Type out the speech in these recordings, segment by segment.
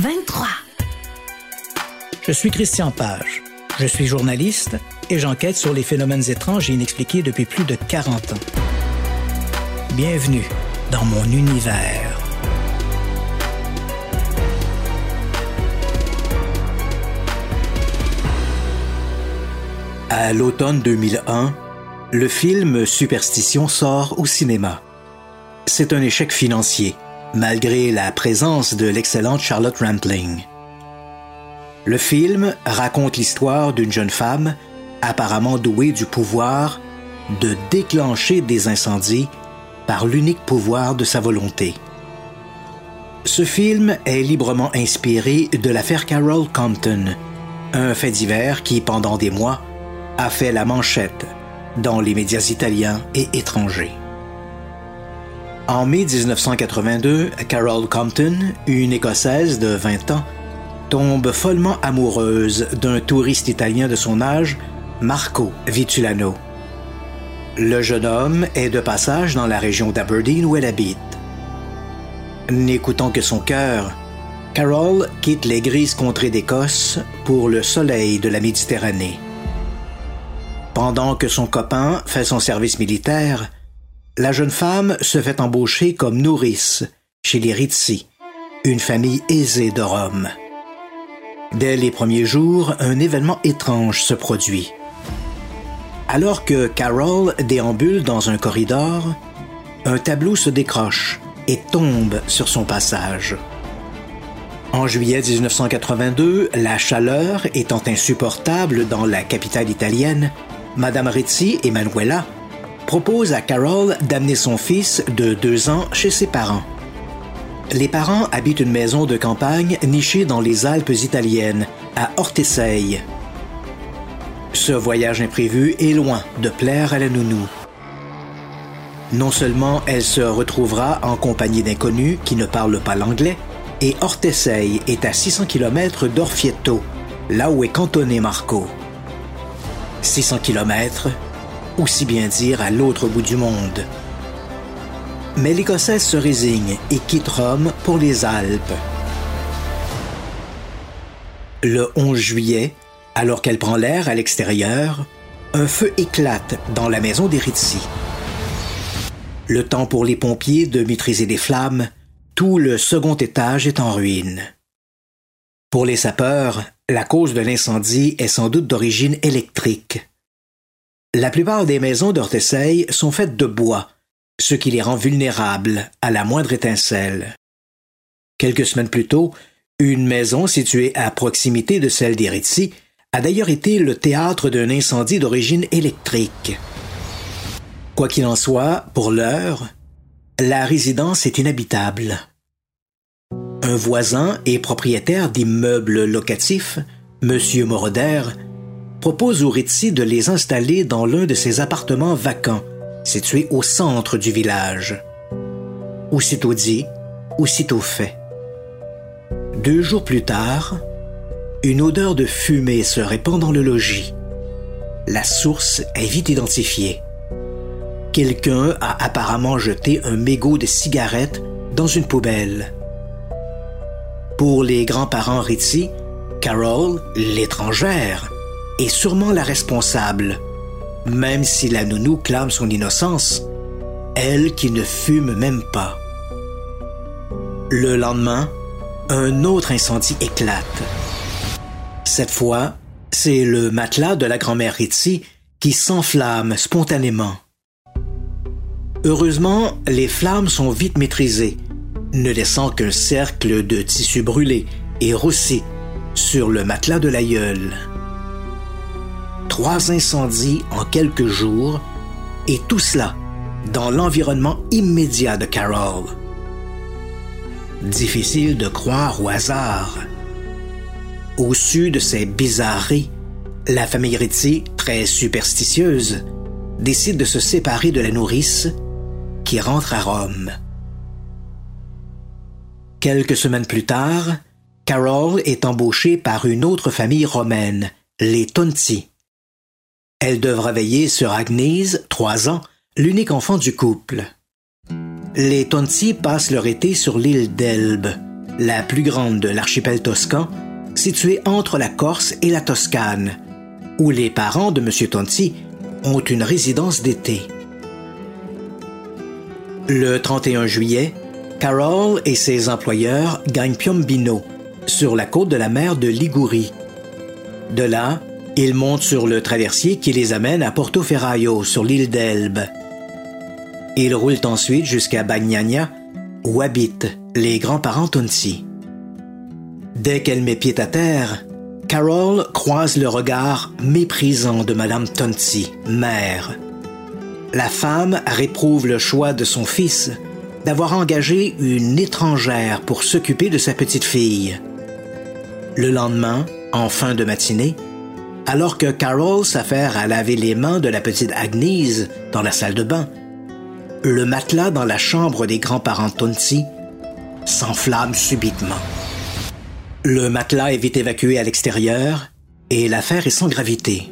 23. Je suis Christian Page. Je suis journaliste et j'enquête sur les phénomènes étranges et inexpliqués depuis plus de 40 ans. Bienvenue dans mon univers. À l'automne 2001, le film Superstition sort au cinéma. C'est un échec financier, malgré la présence de l'excellente Charlotte Rampling. Le film raconte l'histoire d'une jeune femme apparemment douée du pouvoir de déclencher des incendies par l'unique pouvoir de sa volonté. Ce film est librement inspiré de l'affaire Carol Compton, un fait divers qui, pendant des mois, a fait la manchette dans les médias italiens et étrangers. En mai 1982, Carol Compton, une Écossaise de 20 ans, tombe follement amoureuse d'un touriste italien de son âge, Marco Vitulano. Le jeune homme est de passage dans la région d'Aberdeen où elle habite. N'écoutant que son cœur, Carol quitte les grises contrées d'Écosse pour le soleil de la Méditerranée. Pendant que son copain fait son service militaire, la jeune femme se fait embaucher comme nourrice chez les Rizzi, une famille aisée de Rome. Dès les premiers jours, un événement étrange se produit. Alors que Carol déambule dans un corridor, un tableau se décroche et tombe sur son passage. En juillet 1982, la chaleur étant insupportable dans la capitale italienne, Madame Rizzi, Emanuela, propose à Carol d'amener son fils de deux ans chez ses parents. Les parents habitent une maison de campagne nichée dans les Alpes italiennes, à Ortesei. Ce voyage imprévu est loin de plaire à la nounou. Non seulement elle se retrouvera en compagnie d'inconnus qui ne parlent pas l'anglais, et Ortesei est à 600 km d'Orfieto, là où est cantonné Marco. 600 km, aussi bien dire à l'autre bout du monde. Mais l'Écossaise se résigne et quitte Rome pour les Alpes. Le 11 juillet, alors qu'elle prend l'air à l'extérieur, un feu éclate dans la maison des Rizzi. Le temps pour les pompiers de maîtriser les flammes, tout le second étage est en ruine. Pour les sapeurs, la cause de l'incendie est sans doute d'origine électrique. La plupart des maisons d'Ortesei sont faites de bois, ce qui les rend vulnérables à la moindre étincelle. Quelques semaines plus tôt, une maison située à proximité de celle d'Eritzi a d'ailleurs été le théâtre d'un incendie d'origine électrique. Quoi qu'il en soit, pour l'heure, la résidence est inhabitable. Un voisin et propriétaire d'immeubles locatifs, M. Moroder, propose aux Ritzi de les installer dans l'un de ses appartements vacants, situé au centre du village. Aussitôt dit, aussitôt fait. Deux jours plus tard, une odeur de fumée se répand dans le logis. La source est vite identifiée. Quelqu'un a apparemment jeté un mégot de cigarette dans une poubelle. Pour les grands-parents Ritzi, Carol, l'étrangère, est sûrement la responsable, même si la nounou clame son innocence, elle qui ne fume même pas. Le lendemain, un autre incendie éclate. Cette fois, c'est le matelas de la grand-mère Ritzi qui s'enflamme spontanément. Heureusement, les flammes sont vite maîtrisées, ne laissant qu'un cercle de tissu brûlé et roussi sur le matelas de l'aïeul. Trois incendies en quelques jours, et tout cela dans l'environnement immédiat de Carol. Difficile de croire au hasard. Au su de ces bizarreries, la famille Rizzi, très superstitieuse, décide de se séparer de la nourrice qui rentre à Rome. Quelques semaines plus tard, Carol est embauchée par une autre famille romaine, les Tonti. Elle devra veiller sur Agnese, trois ans, l'unique enfant du couple. Les Tonti passent leur été sur l'île d'Elbe, la plus grande de l'archipel toscan, située entre la Corse et la Toscane, où les parents de M. Tonti ont une résidence d'été. Le 31 juillet, Carol et ses employeurs gagnent Piombino, sur la côte de la mer de Ligurie. De là, ils montent sur le traversier qui les amène à Portoferraio, sur l'île d'Elbe. Ils roulent ensuite jusqu'à Bagnagna, où habitent les grands-parents Tonsi. Dès qu'elle met pied à terre, Carol croise le regard méprisant de Madame Tonsi, mère. La femme réprouve le choix de son fils d'avoir engagé une étrangère pour s'occuper de sa petite fille. Le lendemain, en fin de matinée, alors que Carol s'affaire à laver les mains de la petite Agnese dans la salle de bain, le matelas dans la chambre des grands-parents Tonsi s'enflamme subitement. Le matelas est vite évacué à l'extérieur et l'affaire est sans gravité.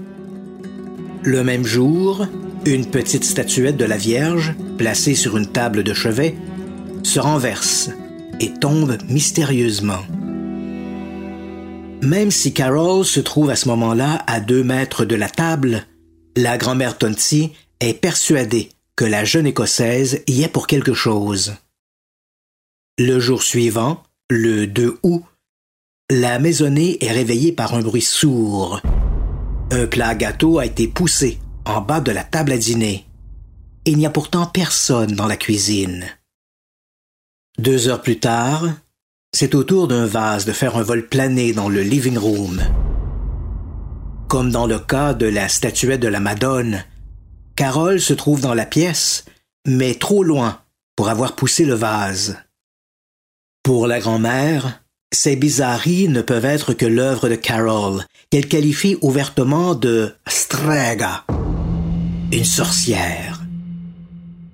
Le même jour, une petite statuette de la Vierge, placée sur une table de chevet, se renverse et tombe mystérieusement. Même si Carol se trouve à ce moment-là à deux mètres de la table, la grand-mère Tonti est persuadée que la jeune Écossaise y est pour quelque chose. Le jour suivant, le 2 août, la maisonnée est réveillée par un bruit sourd. Un plat gâteau a été poussé en bas de la table à dîner. Il n'y a pourtant personne dans la cuisine. Deux heures plus tard, c'est au tour d'un vase de faire un vol plané dans le living room. Comme dans le cas de la statuette de la Madone, Carole se trouve dans la pièce, mais trop loin pour avoir poussé le vase. Pour la grand-mère, ces bizarreries ne peuvent être que l'œuvre de Carol, qu'elle qualifie ouvertement de strega, une sorcière.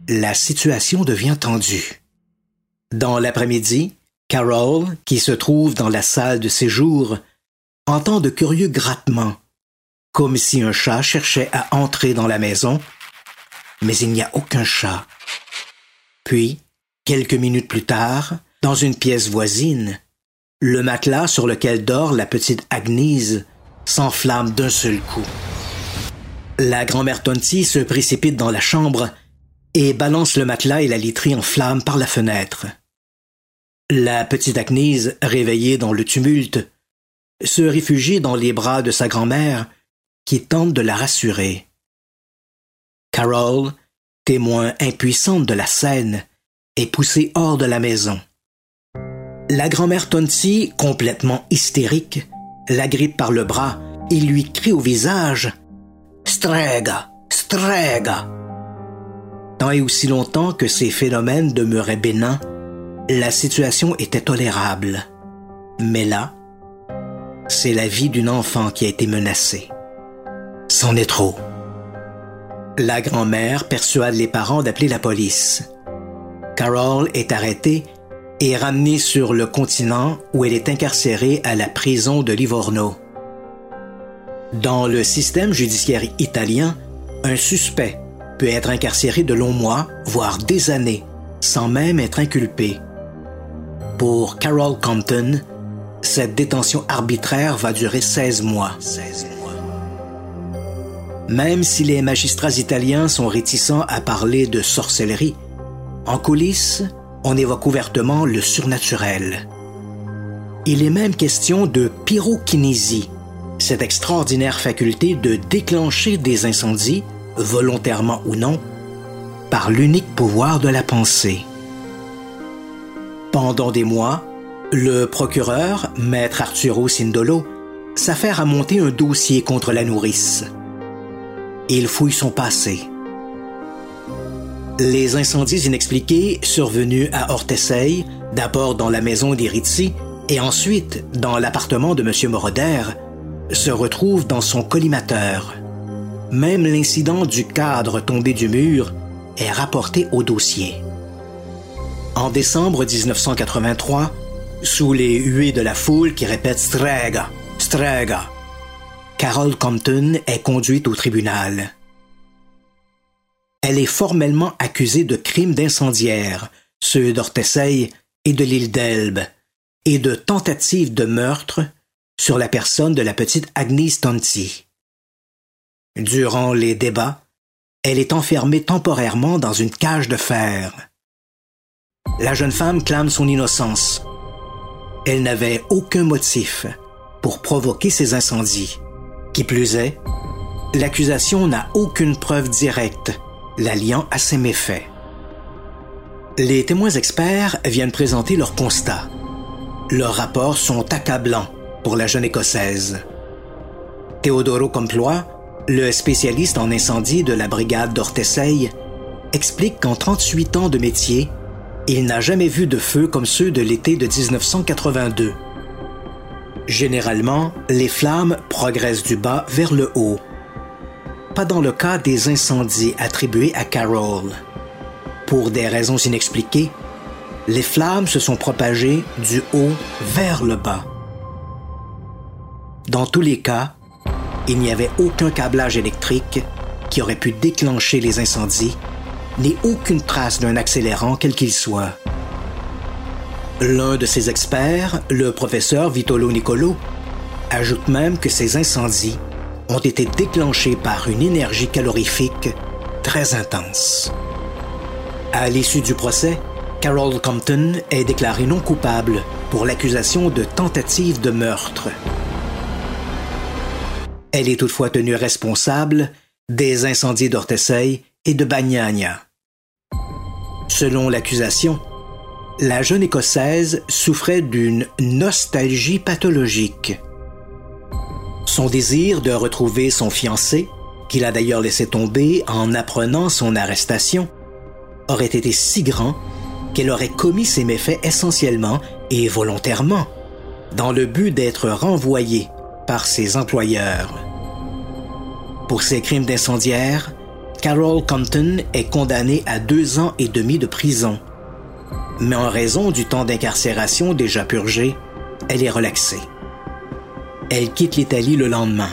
La situation devient tendue. Dans l'après-midi, Carol, qui se trouve dans la salle de séjour, entend de curieux grattements, comme si un chat cherchait à entrer dans la maison, mais il n'y a aucun chat. Puis, quelques minutes plus tard, dans une pièce voisine, le matelas sur lequel dort la petite Agnese s'enflamme d'un seul coup. La grand-mère Tonti se précipite dans la chambre et balance le matelas et la literie en flammes par la fenêtre. La petite Agnese, réveillée dans le tumulte, se réfugie dans les bras de sa grand-mère qui tente de la rassurer. Carol, témoin impuissante de la scène, est poussée hors de la maison. La grand-mère Tonsi, complètement hystérique, la grippe par le bras et lui crie au visage Strega, Strega. Tant et aussi longtemps que ces phénomènes demeuraient bénins, la situation était tolérable. Mais là, c'est la vie d'une enfant qui a été menacée. C'en est trop. La grand-mère persuade les parents d'appeler la police. Carol est arrêtée et ramenée sur le continent où elle est incarcérée à la prison de Livorno. Dans le système judiciaire italien, un suspect peut être incarcéré de longs mois, voire des années, sans même être inculpé. Pour Carol Compton, cette détention arbitraire va durer 16 mois. Même si les magistrats italiens sont réticents à parler de sorcellerie, en coulisses, on évoque ouvertement le surnaturel. Il est même question de pyrokinésie, cette extraordinaire faculté de déclencher des incendies, volontairement ou non, par l'unique pouvoir de la pensée. Pendant des mois, le procureur, maître Arturo Sindolo, s'affaire à monter un dossier contre la nourrice. Il fouille son passé. Les incendies inexpliqués survenus à Ortesei, d'abord dans la maison des et ensuite dans l'appartement de M. Moroder, se retrouve dans son collimateur. Même l'incident du cadre tombé du mur est rapporté au dossier. En décembre 1983, sous les huées de la foule qui répète Strega, Strega, Carol Compton est conduite au tribunal. Elle est formellement accusée de crimes d'incendiaire, ceux d'Ortesseil et de l'île d'Elbe, et de tentative de meurtre sur la personne de la petite Agnes Tonti. Durant les débats, elle est enfermée temporairement dans une cage de fer. La jeune femme clame son innocence. Elle n'avait aucun motif pour provoquer ces incendies. Qui plus est, l'accusation n'a aucune preuve directe l'alliant à ses méfaits. Les témoins experts viennent présenter leurs constats. Leurs rapports sont accablants pour la jeune Écossaise. Teodoro Complois, le spécialiste en incendie de la brigade d'Ortesseil, explique qu'en 38 ans de métier, il n'a jamais vu de feu comme ceux de l'été de 1982. Généralement, les flammes progressent du bas vers le haut. Pas dans le cas des incendies attribués à Carroll. Pour des raisons inexpliquées, les flammes se sont propagées du haut vers le bas. Dans tous les cas, il n'y avait aucun câblage électrique qui aurait pu déclencher les incendies, ni aucune trace d'un accélérant quel qu'il soit. L'un de ces experts, le professeur Vitolo Nicolo, ajoute même que ces incendies ont été déclenchés par une énergie calorifique très intense. À l'issue du procès, Carol Compton est déclarée non coupable pour l'accusation de tentative de meurtre. Elle est toutefois tenue responsable des incendies d'Ortesseil et de Bagnagna. Selon l'accusation, la jeune Écossaise souffrait d'une nostalgie pathologique. Son désir de retrouver son fiancé, qu'il a d'ailleurs laissé tomber en apprenant son arrestation, aurait été si grand qu'elle aurait commis ses méfaits essentiellement et volontairement, dans le but d'être renvoyée par ses employeurs. Pour ses crimes d'incendiaire, Carol Compton est condamnée à deux ans et demi de prison. Mais en raison du temps d'incarcération déjà purgé, elle est relaxée. Elle quitte l'Italie le lendemain.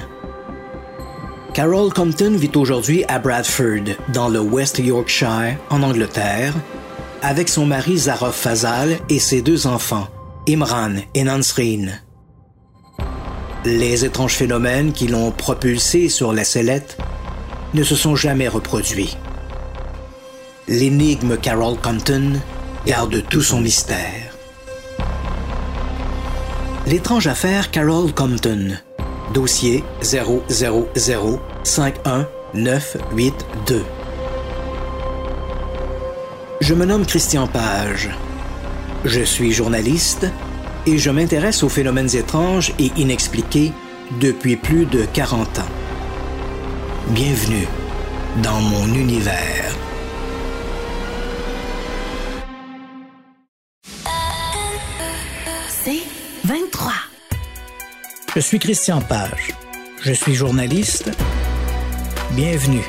Carol Compton vit aujourd'hui à Bradford, dans le West Yorkshire, en Angleterre, avec son mari Zarof Fazal et ses deux enfants, Imran et Nansreen. Les étranges phénomènes qui l'ont propulsé sur la sellette ne se sont jamais reproduits. L'énigme Carol Compton garde tout son mystère. L'étrange affaire Carol Compton, dossier 00051982. Je me nomme Christian Page. Je suis journaliste et je m'intéresse aux phénomènes étranges et inexpliqués depuis plus de 40 ans. Bienvenue dans mon univers. C'est 23. Je suis Christian Page. Je suis journaliste. Bienvenue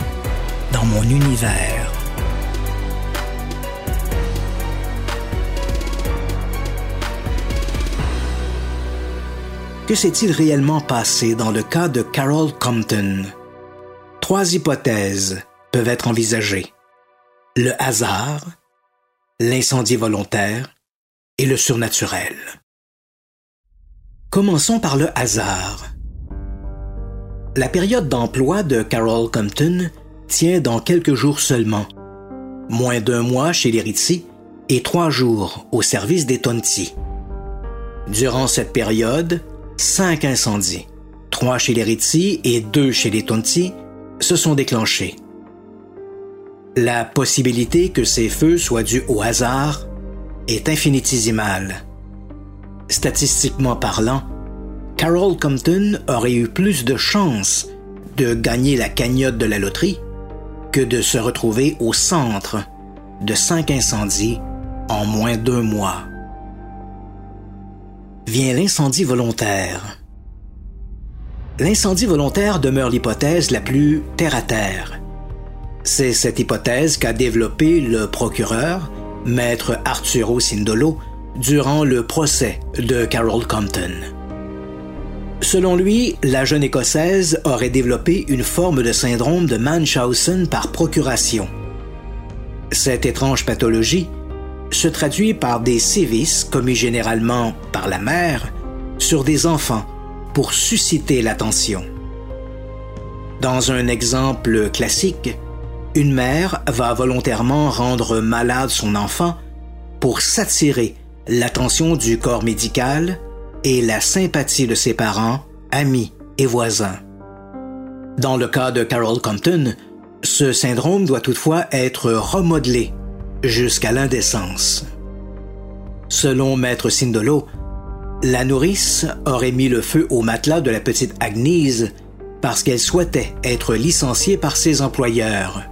dans mon univers. Que s'est-il réellement passé dans le cas de Carol Compton? Trois hypothèses peuvent être envisagées. Le hasard, l'incendie volontaire et le surnaturel. Commençons par le hasard. La période d'emploi de Carol Compton tient dans quelques jours seulement. Moins d'un mois chez les et trois jours au service des Tonti. Durant cette période, cinq incendies, trois chez les et deux chez les Tonti, se sont déclenchés. La possibilité que ces feux soient dus au hasard est infinitésimale. Statistiquement parlant, Carol Compton aurait eu plus de chances de gagner la cagnotte de la loterie que de se retrouver au centre de cinq incendies en moins d'un mois. vient l'incendie volontaire. L'incendie volontaire demeure l'hypothèse la plus terre-à-terre. C'est cette hypothèse qu'a développée le procureur, maître Arturo Sindolo, durant le procès de Carol Compton. Selon lui, la jeune Écossaise aurait développé une forme de syndrome de Munchausen par procuration. Cette étrange pathologie se traduit par des sévices commis généralement par la mère sur des enfants pour susciter l'attention. Dans un exemple classique, une mère va volontairement rendre malade son enfant pour s'attirer l'attention du corps médical et la sympathie de ses parents, amis et voisins. Dans le cas de Carol Compton, ce syndrome doit toutefois être remodelé jusqu'à l'indécence. Selon Maître Sindolo, la nourrice aurait mis le feu au matelas de la petite Agnese parce qu'elle souhaitait être licenciée par ses employeurs.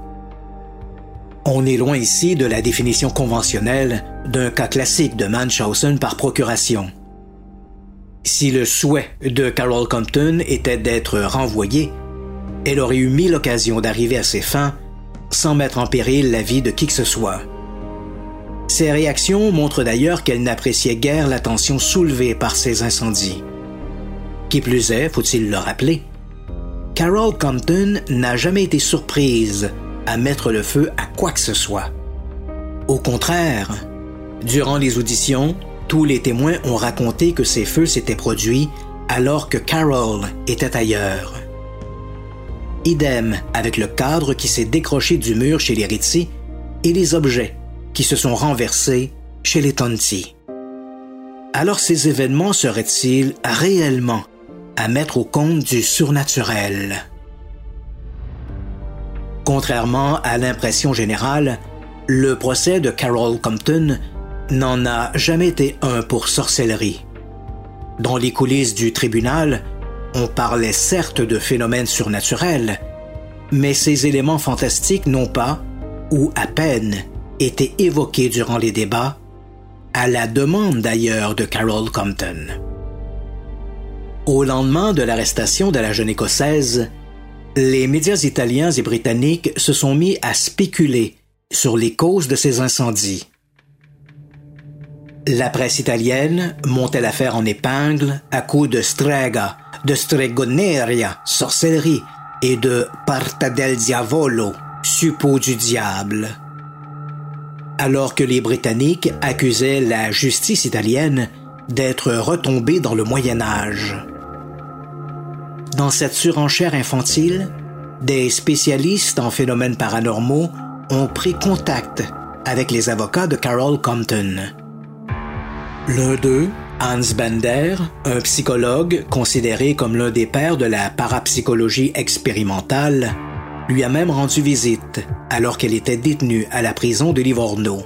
On est loin ici de la définition conventionnelle d'un cas classique de Munchausen par procuration. Si le souhait de Carol Compton était d'être renvoyée, elle aurait eu mille occasions d'arriver à ses fins sans mettre en péril la vie de qui que ce soit. Ses réactions montrent d'ailleurs qu'elle n'appréciait guère l'attention soulevée par ces incendies. Qui plus est, faut-il le rappeler, Carol Compton n'a jamais été surprise à mettre le feu à quoi que ce soit. Au contraire, durant les auditions, tous les témoins ont raconté que ces feux s'étaient produits alors que Carol était ailleurs. Idem avec le cadre qui s'est décroché du mur chez les Ritzi et les objets qui se sont renversés chez les Tonti. Alors ces événements seraient-ils réellement à mettre au compte du surnaturel? Contrairement à l'impression générale, le procès de Carol Compton n'en a jamais été un pour sorcellerie. Dans les coulisses du tribunal, on parlait certes de phénomènes surnaturels, mais ces éléments fantastiques n'ont pas, ou à peine, été évoqués durant les débats, à la demande d'ailleurs de Carol Compton. Au lendemain de l'arrestation de la jeune Écossaise, les médias italiens et britanniques se sont mis à spéculer sur les causes de ces incendies. La presse italienne montait l'affaire en épingle à coups de strega, de stregoneria, sorcellerie, et de parta del diavolo, suppôt du diable. Alors que les Britanniques accusaient la justice italienne d'être retombée dans le Moyen Âge. Dans cette surenchère infantile, des spécialistes en phénomènes paranormaux ont pris contact avec les avocats de Carol Compton. L'un d'eux, Hans Bender, un psychologue considéré comme l'un des pères de la parapsychologie expérimentale, lui a même rendu visite alors qu'elle était détenue à la prison de Livorno.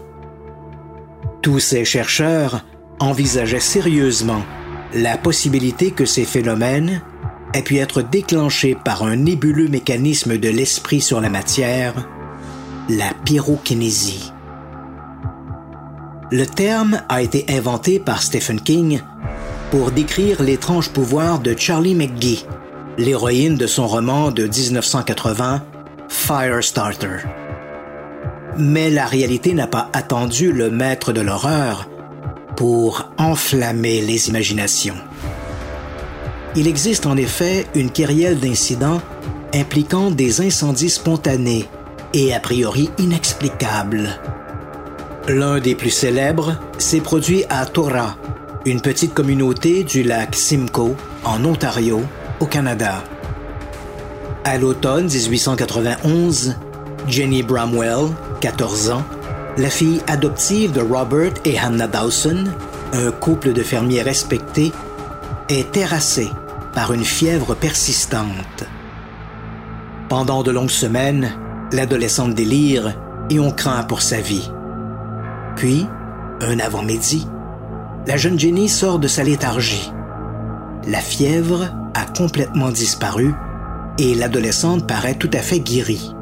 Tous ces chercheurs envisageaient sérieusement la possibilité que ces phénomènes aient pu être déclenchés par un nébuleux mécanisme de l'esprit sur la matière, la pyrokinésie. Le terme a été inventé par Stephen King pour décrire l'étrange pouvoir de Charlie McGee, l'héroïne de son roman de 1980 Firestarter. Mais la réalité n'a pas attendu le maître de l'horreur pour enflammer les imaginations. Il existe en effet une kyrielle d'incidents impliquant des incendies spontanés et a priori inexplicables L'un des plus célèbres s'est produit à Tora, une petite communauté du lac Simcoe, en Ontario, au Canada. À l'automne 1891, Jenny Bramwell, 14 ans, la fille adoptive de Robert et Hannah Dawson, un couple de fermiers respectés, est terrassée par une fièvre persistante. Pendant de longues semaines, l'adolescente délire et on craint pour sa vie. Puis, un avant-midi, la jeune Jenny sort de sa léthargie. La fièvre a complètement disparu et l'adolescente paraît tout à fait guérie.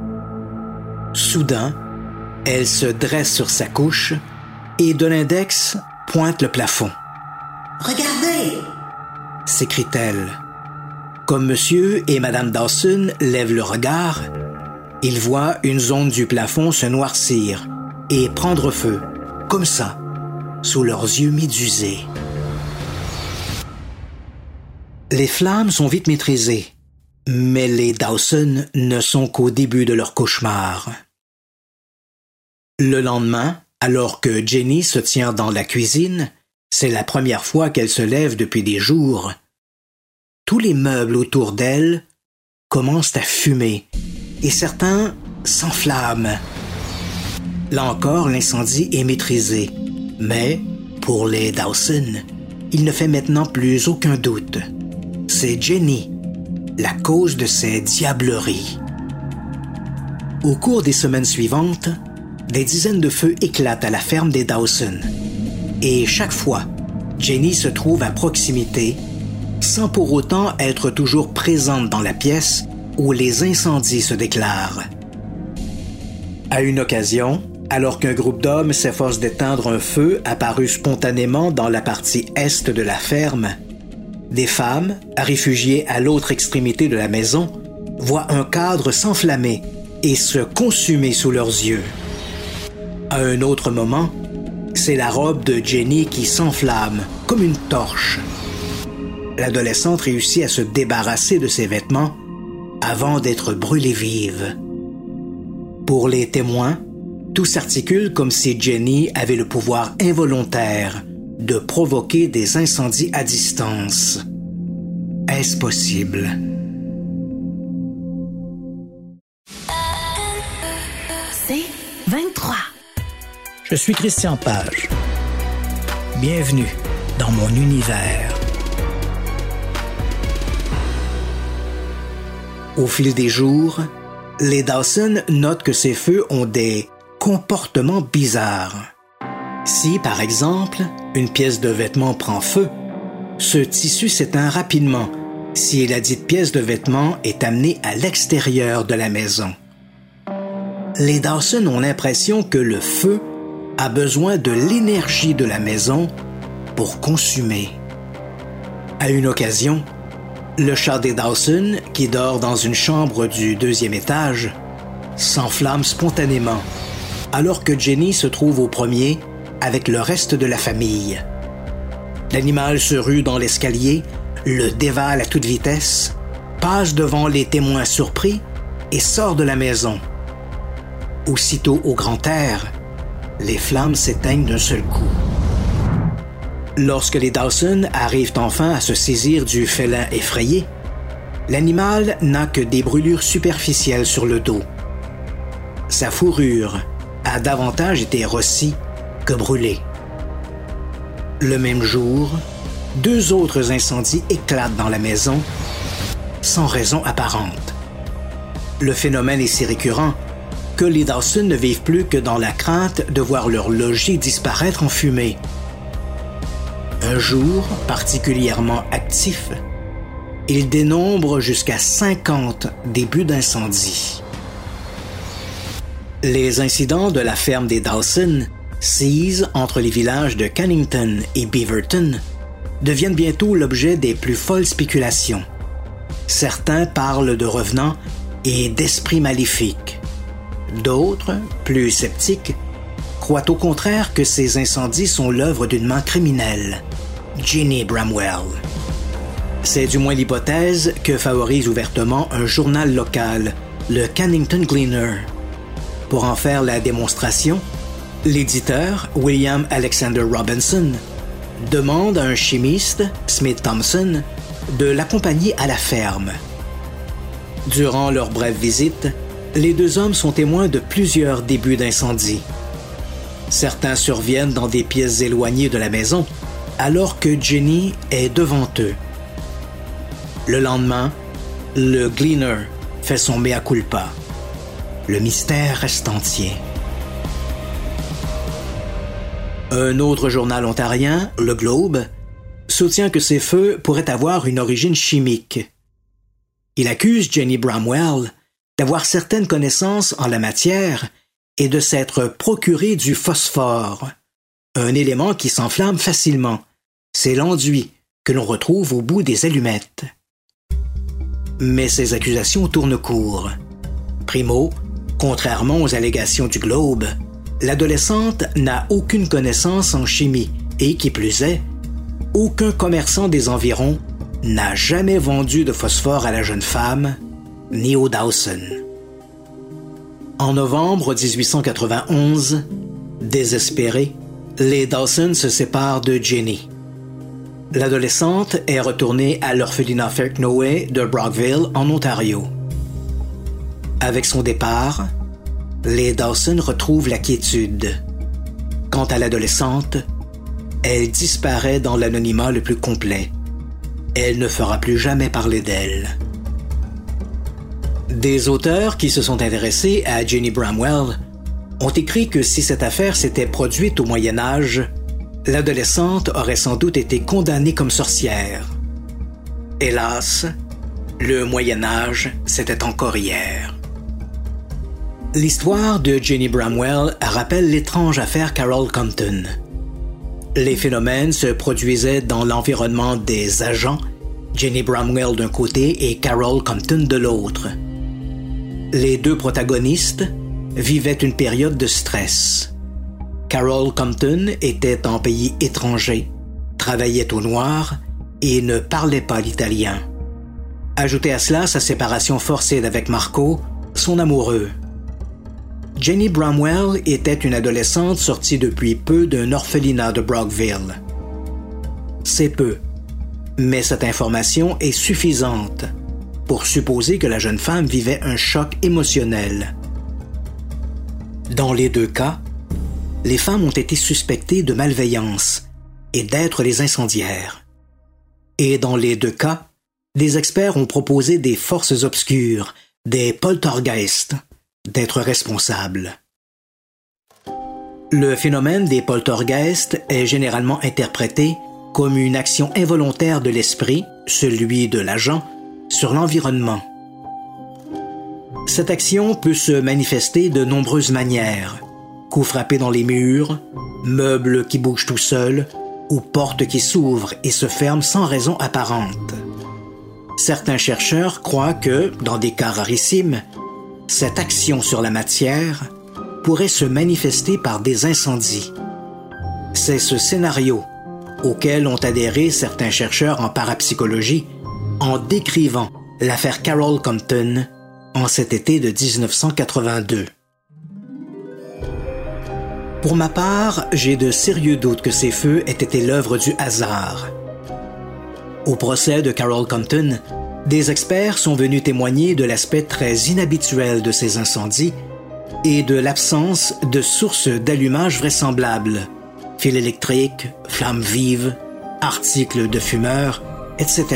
Soudain, elle se dresse sur sa couche et de l'index pointe le plafond. Regardez s'écrie-t-elle. Comme monsieur et madame Dawson lèvent le regard, ils voient une zone du plafond se noircir et prendre feu, comme ça, sous leurs yeux médusés. Les flammes sont vite maîtrisées, mais les Dawson ne sont qu'au début de leur cauchemar. Le lendemain, alors que Jenny se tient dans la cuisine, c'est la première fois qu'elle se lève depuis des jours. Tous les meubles autour d'elle commencent à fumer et certains s'enflamment. Là encore, l'incendie est maîtrisé. Mais, pour les Dawson, il ne fait maintenant plus aucun doute. C'est Jenny, la cause de ces diableries. Au cours des semaines suivantes, des dizaines de feux éclatent à la ferme des Dawson. Et chaque fois, Jenny se trouve à proximité, sans pour autant être toujours présente dans la pièce où les incendies se déclarent. À une occasion, alors qu'un groupe d'hommes s'efforce d'éteindre un feu apparu spontanément dans la partie est de la ferme, des femmes, réfugiées à l'autre extrémité de la maison, voient un cadre s'enflammer et se consumer sous leurs yeux. À un autre moment, c'est la robe de Jenny qui s'enflamme comme une torche. L'adolescente réussit à se débarrasser de ses vêtements avant d'être brûlée vive. Pour les témoins, tout s'articule comme si Jenny avait le pouvoir involontaire de provoquer des incendies à distance. Est-ce possible? C'est 23. Je suis Christian Page. Bienvenue dans mon univers. Au fil des jours, les Dawson notent que ces feux ont des comportements bizarres. Si, par exemple, une pièce de vêtement prend feu, ce tissu s'éteint rapidement si la dite pièce de vêtement est amenée à l'extérieur de la maison. Les Dawson ont l'impression que le feu a besoin de l'énergie de la maison pour consumer. À une occasion, le chat des Dawson, qui dort dans une chambre du deuxième étage, s'enflamme spontanément, alors que Jenny se trouve au premier avec le reste de la famille. L'animal se rue dans l'escalier, le dévale à toute vitesse, passe devant les témoins surpris et sort de la maison. Aussitôt au grand air, les flammes s'éteignent d'un seul coup. Lorsque les Dawson arrivent enfin à se saisir du félin effrayé, l'animal n'a que des brûlures superficielles sur le dos. Sa fourrure a davantage été rossie que brûlée. Le même jour, deux autres incendies éclatent dans la maison sans raison apparente. Le phénomène est si récurrent que les Dawson ne vivent plus que dans la crainte de voir leur logis disparaître en fumée un jour particulièrement actif, il dénombre jusqu'à 50 débuts d'incendie. Les incidents de la ferme des Dawson, sise entre les villages de Cannington et Beaverton, deviennent bientôt l'objet des plus folles spéculations. Certains parlent de revenants et d'esprits maléfiques. D'autres, plus sceptiques, croient au contraire que ces incendies sont l'œuvre d'une main criminelle. Ginny Bramwell. C'est du moins l'hypothèse que favorise ouvertement un journal local, le Cannington Gleaner. Pour en faire la démonstration, l'éditeur, William Alexander Robinson, demande à un chimiste, Smith Thompson, de l'accompagner à la ferme. Durant leur brève visite, les deux hommes sont témoins de plusieurs débuts d'incendie. Certains surviennent dans des pièces éloignées de la maison, alors que Jenny est devant eux. Le lendemain, le Gleaner fait son mea culpa. Le mystère reste entier. Un autre journal ontarien, le Globe, soutient que ces feux pourraient avoir une origine chimique. Il accuse Jenny Bramwell d'avoir certaines connaissances en la matière et de s'être procuré du phosphore, un élément qui s'enflamme facilement, c'est l'enduit que l'on retrouve au bout des allumettes. Mais ces accusations tournent court. Primo, contrairement aux allégations du Globe, l'adolescente n'a aucune connaissance en chimie et, qui plus est, aucun commerçant des environs n'a jamais vendu de phosphore à la jeune femme, ni au Dawson. En novembre 1891, désespérés, les Dawson se séparent de Jenny. L'adolescente est retournée à l'orphelinat Fairknoe de Brockville, en Ontario. Avec son départ, les Dawson retrouvent la quiétude. Quant à l'adolescente, elle disparaît dans l'anonymat le plus complet. Elle ne fera plus jamais parler d'elle. Des auteurs qui se sont intéressés à Jenny Bramwell ont écrit que si cette affaire s'était produite au Moyen Âge, l'adolescente aurait sans doute été condamnée comme sorcière. Hélas, le Moyen Âge, c'était encore hier. L'histoire de Jenny Bramwell rappelle l'étrange affaire Carol Compton. Les phénomènes se produisaient dans l'environnement des agents, Jenny Bramwell d'un côté et Carol Compton de l'autre. Les deux protagonistes vivaient une période de stress. Carol Compton était en pays étranger, travaillait au noir et ne parlait pas l'italien. Ajoutez à cela sa séparation forcée d'avec Marco, son amoureux. Jenny Bramwell était une adolescente sortie depuis peu d'un orphelinat de Brockville. C'est peu, mais cette information est suffisante pour supposer que la jeune femme vivait un choc émotionnel. Dans les deux cas, les femmes ont été suspectées de malveillance et d'être les incendiaires. Et dans les deux cas, des experts ont proposé des forces obscures, des poltergeists, d'être responsable. Le phénomène des poltergeists est généralement interprété comme une action involontaire de l'esprit, celui de l'agent, sur l'environnement. Cette action peut se manifester de nombreuses manières. Coups frappés dans les murs, meubles qui bougent tout seuls, ou portes qui s'ouvrent et se ferment sans raison apparente. Certains chercheurs croient que, dans des cas rarissimes, cette action sur la matière pourrait se manifester par des incendies. C'est ce scénario auquel ont adhéré certains chercheurs en parapsychologie en décrivant l'affaire Carol Compton en cet été de 1982. Pour ma part, j'ai de sérieux doutes que ces feux aient été l'œuvre du hasard. Au procès de Carol Compton, des experts sont venus témoigner de l'aspect très inhabituel de ces incendies et de l'absence de sources d'allumage vraisemblables, fils électriques, flammes vives, articles de fumeurs, etc.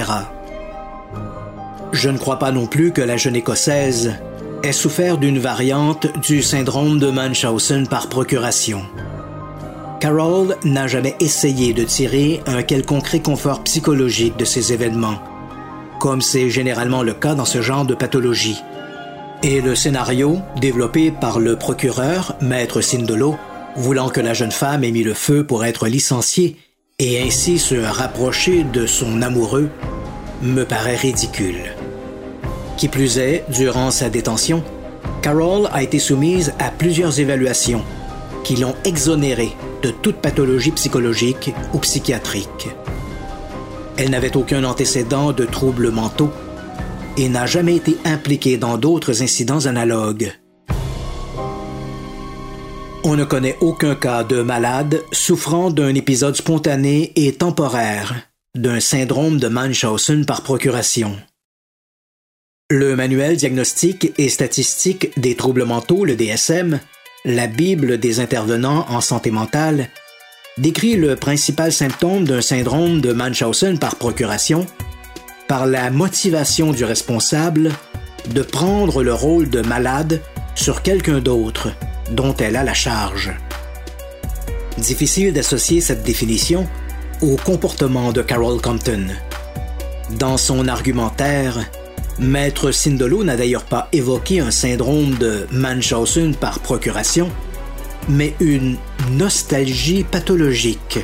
Je ne crois pas non plus que la jeune Écossaise ait souffert d'une variante du syndrome de Munchausen par procuration. Carol n'a jamais essayé de tirer un quelconque réconfort psychologique de ces événements comme c'est généralement le cas dans ce genre de pathologie. Et le scénario, développé par le procureur, maître Sindolo, voulant que la jeune femme ait mis le feu pour être licenciée et ainsi se rapprocher de son amoureux, me paraît ridicule. Qui plus est, durant sa détention, Carol a été soumise à plusieurs évaluations qui l'ont exonérée de toute pathologie psychologique ou psychiatrique. Elle n'avait aucun antécédent de troubles mentaux et n'a jamais été impliquée dans d'autres incidents analogues. On ne connaît aucun cas de malade souffrant d'un épisode spontané et temporaire d'un syndrome de Munchausen par procuration. Le manuel diagnostique et statistique des troubles mentaux, le DSM, la Bible des intervenants en santé mentale, décrit le principal symptôme d'un syndrome de Munchausen par procuration par la motivation du responsable de prendre le rôle de malade sur quelqu'un d'autre dont elle a la charge. Difficile d'associer cette définition au comportement de Carol Compton. Dans son argumentaire, Maître Sindolo n'a d'ailleurs pas évoqué un syndrome de Munchausen par procuration, mais une nostalgie pathologique,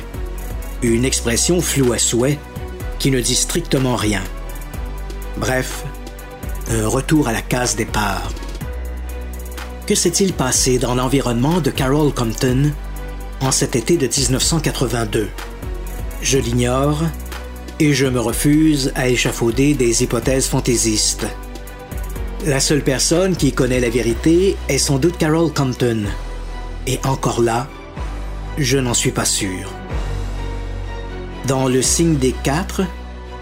Une expression floue à souhait qui ne dit strictement rien. Bref, un retour à la case départ. Que s'est-il passé dans l'environnement de Carol Compton en cet été de 1982 Je l'ignore et je me refuse à échafauder des hypothèses fantaisistes. La seule personne qui connaît la vérité est sans doute Carol Compton. Et encore là, je n'en suis pas sûr. Dans Le signe des quatre,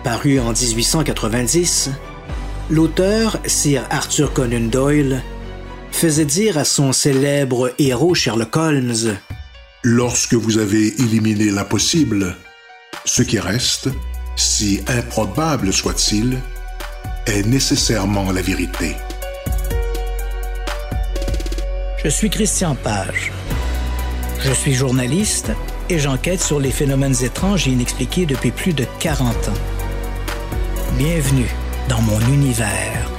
paru en 1890, l'auteur, Sir Arthur Conan Doyle, faisait dire à son célèbre héros Sherlock Holmes Lorsque vous avez éliminé l'impossible, ce qui reste, si improbable soit-il, est nécessairement la vérité. Je suis Christian Page. Je suis journaliste et j'enquête sur les phénomènes étranges et inexpliqués depuis plus de 40 ans. Bienvenue dans mon univers.